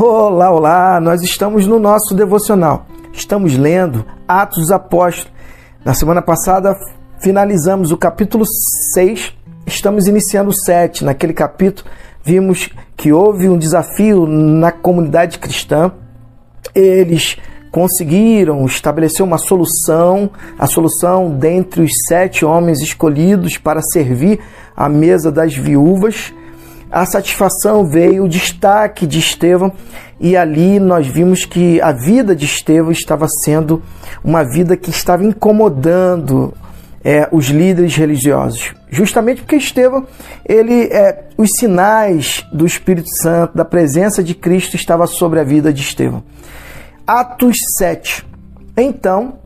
Olá, olá! Nós estamos no nosso devocional. Estamos lendo Atos dos Apóstolos. Na semana passada finalizamos o capítulo 6, estamos iniciando o 7. Naquele capítulo vimos que houve um desafio na comunidade cristã. Eles conseguiram estabelecer uma solução, a solução dentre os sete homens escolhidos para servir à mesa das viúvas a satisfação veio, o destaque de Estevão, e ali nós vimos que a vida de Estevão estava sendo uma vida que estava incomodando é, os líderes religiosos. Justamente porque Estevão, ele, é, os sinais do Espírito Santo, da presença de Cristo, estava sobre a vida de Estevão. Atos 7. Então,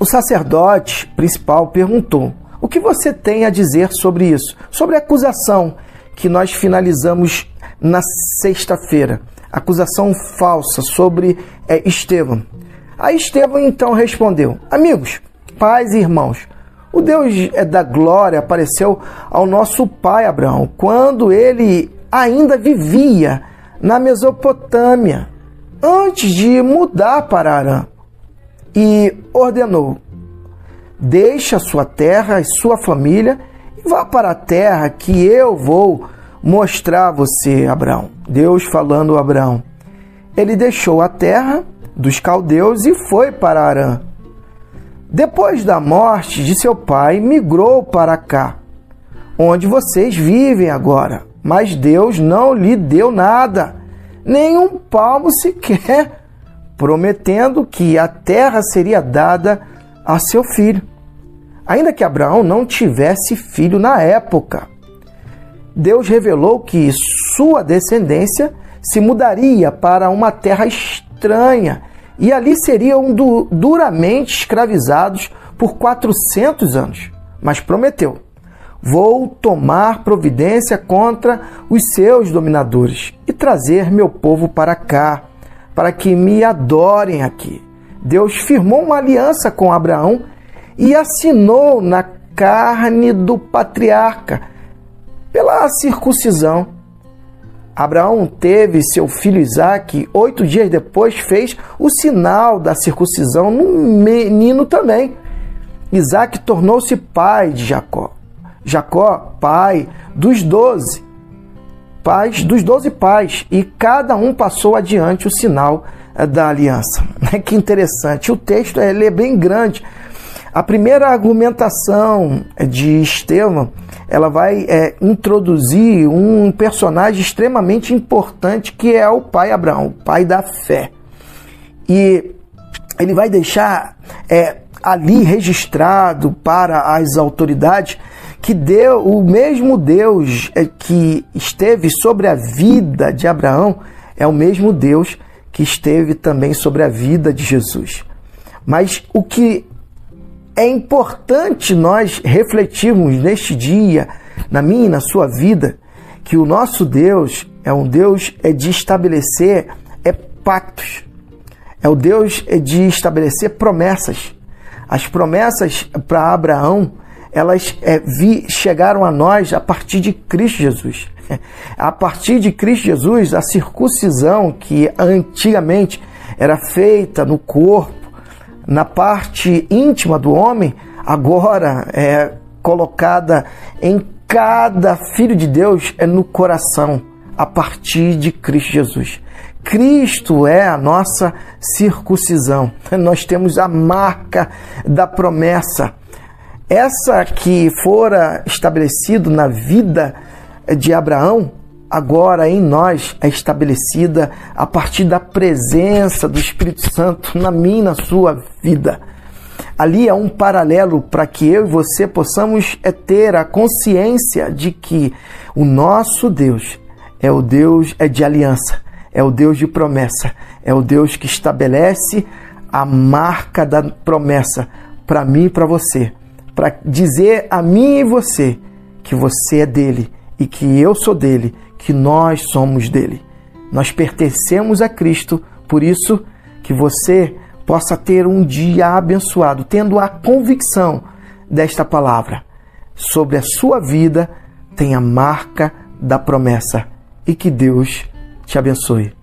o sacerdote principal perguntou: O que você tem a dizer sobre isso? Sobre a acusação que nós finalizamos na sexta-feira. Acusação falsa sobre é, Estevão. Aí Estevão então respondeu: Amigos, pais e irmãos, o Deus é da glória apareceu ao nosso pai Abraão quando ele ainda vivia na Mesopotâmia, antes de mudar para Arã, e ordenou: Deixa sua terra e sua família Vá para a terra que eu vou mostrar a você, Abraão. Deus falando a Abraão. Ele deixou a terra dos caldeus e foi para Arã. Depois da morte de seu pai, migrou para cá, onde vocês vivem agora. Mas Deus não lhe deu nada, nem um palmo sequer, prometendo que a terra seria dada a seu filho ainda que Abraão não tivesse filho na época. Deus revelou que sua descendência se mudaria para uma terra estranha e ali seriam duramente escravizados por 400 anos. Mas prometeu: Vou tomar providência contra os seus dominadores e trazer meu povo para cá, para que me adorem aqui. Deus firmou uma aliança com Abraão e assinou na carne do patriarca pela circuncisão. Abraão teve seu filho Isaque, oito dias depois fez o sinal da circuncisão no menino também. Isaac tornou-se pai de Jacó. Jacó, pai dos doze, pais dos doze pais, e cada um passou adiante o sinal eh, da aliança. Que interessante. O texto ele é bem grande, a primeira argumentação de Estevão, ela vai é, introduzir um personagem extremamente importante que é o pai Abraão, o pai da fé. E ele vai deixar é, ali registrado para as autoridades que deu o mesmo Deus é, que esteve sobre a vida de Abraão é o mesmo Deus que esteve também sobre a vida de Jesus. Mas o que é importante nós refletirmos neste dia, na minha e na sua vida, que o nosso Deus é um Deus é de estabelecer é pactos. É o Deus é de estabelecer promessas. As promessas para Abraão, elas é, vi, chegaram a nós a partir de Cristo Jesus. A partir de Cristo Jesus, a circuncisão que antigamente era feita no corpo, na parte íntima do homem, agora é colocada em cada filho de Deus é no coração, a partir de Cristo Jesus. Cristo é a nossa circuncisão. Nós temos a marca da promessa. Essa que fora estabelecido na vida de Abraão, agora em nós é estabelecida a partir da presença do Espírito Santo na minha e na sua vida. Ali é um paralelo para que eu e você possamos é ter a consciência de que o nosso Deus é o Deus é de aliança, é o Deus de promessa, é o Deus que estabelece a marca da promessa para mim e para você, para dizer a mim e você que você é dele e que eu sou dele que nós somos dele. Nós pertencemos a Cristo, por isso que você possa ter um dia abençoado, tendo a convicção desta palavra. Sobre a sua vida tem a marca da promessa e que Deus te abençoe.